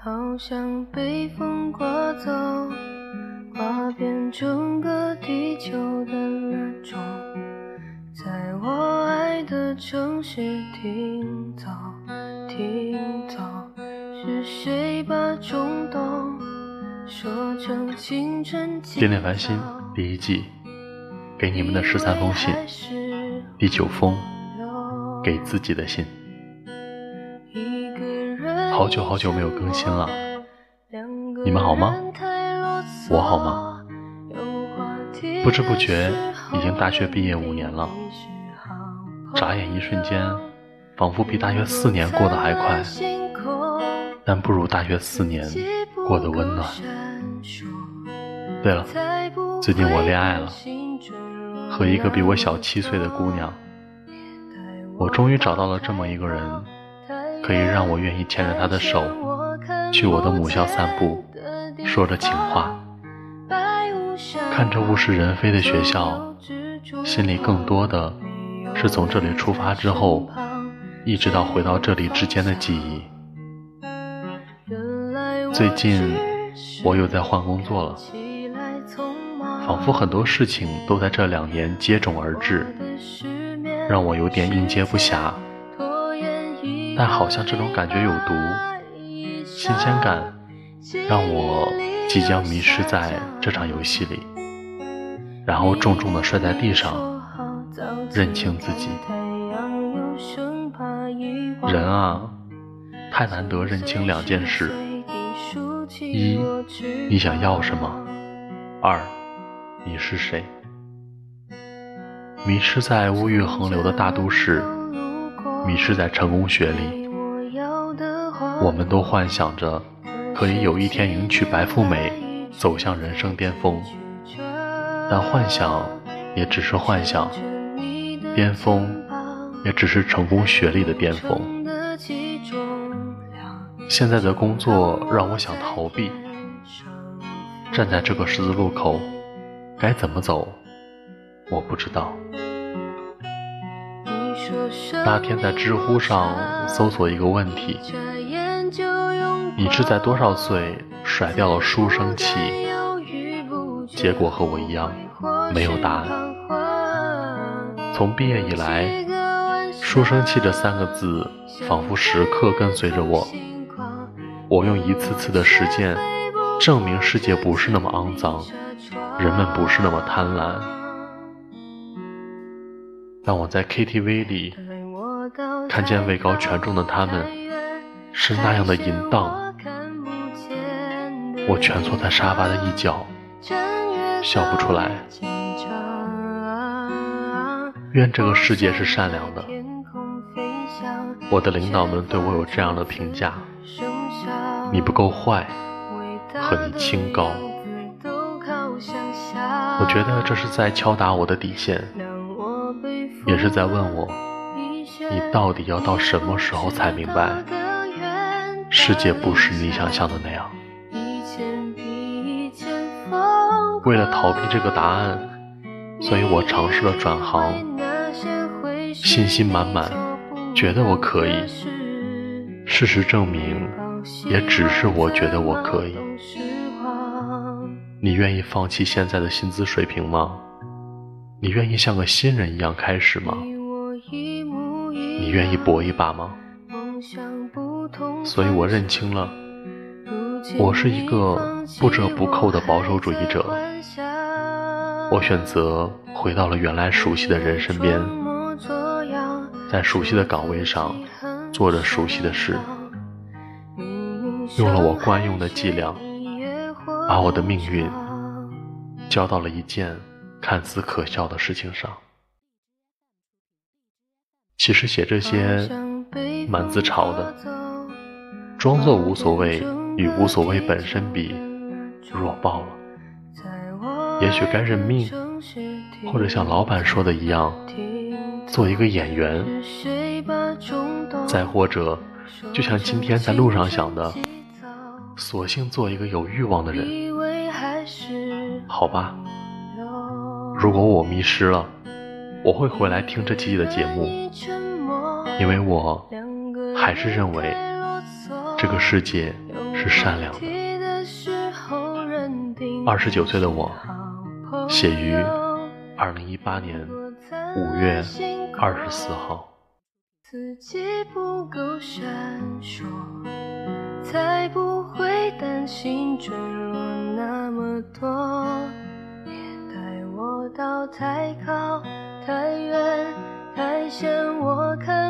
好像被风刮走，刮遍整个地球的那种。在我爱的城市停走，停走，是谁把冲动说成青春？恋恋繁星第一季，给你们的十三封信，第九封，给自己的信。好久好久没有更新了，你们好吗？我好吗？不知不觉已经大学毕业五年了。眨眼一瞬间，仿佛比大学四年过得还快，但不如大学四年过得温暖。对了，最近我恋爱了，和一个比我小七岁的姑娘。我终于找到了这么一个人，可以让我愿意牵着她的手，去我的母校散步，说着情话，看着物是人非的学校，心里更多的。是从这里出发之后，一直到回到这里之间的记忆。最近我又在换工作了，仿佛很多事情都在这两年接踵而至，让我有点应接不暇。但好像这种感觉有毒，新鲜感让我即将迷失在这场游戏里，然后重重的摔在地上。认清自己，人啊，太难得认清两件事：一，你想要什么；二，你是谁。迷失在物欲横流的大都市，迷失在成功学里，我们都幻想着可以有一天迎娶白富美，走向人生巅峰，但幻想也只是幻想。巅峰，也只是成功学历的巅峰。现在的工作让我想逃避，站在这个十字路口，该怎么走？我不知道。那天在知乎上搜索一个问题：你是在多少岁甩掉了书生气？结果和我一样，没有答案。从毕业以来，“书生气”这三个字仿佛时刻跟随着我。我用一次次的实践证明世界不是那么肮脏，人们不是那么贪婪。当我在 KTV 里看见位高权重的他们是那样的淫荡，我蜷缩在沙发的一角，笑不出来。愿这个世界是善良的。我的领导们对我有这样的评价：你不够坏，和你清高。我觉得这是在敲打我的底线，也是在问我：你到底要到什么时候才明白，世界不是你想象的那样？为了逃避这个答案，所以我尝试了转行。信心满满，觉得我可以。事实证明，也只是我觉得我可以。你愿意放弃现在的薪资水平吗？你愿意像个新人一样开始吗？你愿意搏一把吗？所以我认清了，我是一个不折不扣的保守主义者。我选择回到了原来熟悉的人身边。在熟悉的岗位上做着熟悉的事，用了我惯用的伎俩，把我的命运交到了一件看似可笑的事情上。其实写这些蛮自嘲的，装作无所谓与无所谓本身比，弱爆了。也许该认命，或者像老板说的一样。做一个演员，再或者，就像今天在路上想的，索性做一个有欲望的人，好吧。如果我迷失了，我会回来听这期的节目，因为我还是认为这个世界是善良的。二十九岁的我，写于二零一八年五月二十四号。自己不够闪烁，才不会担心坠落那么多。到太高、太远、太险我看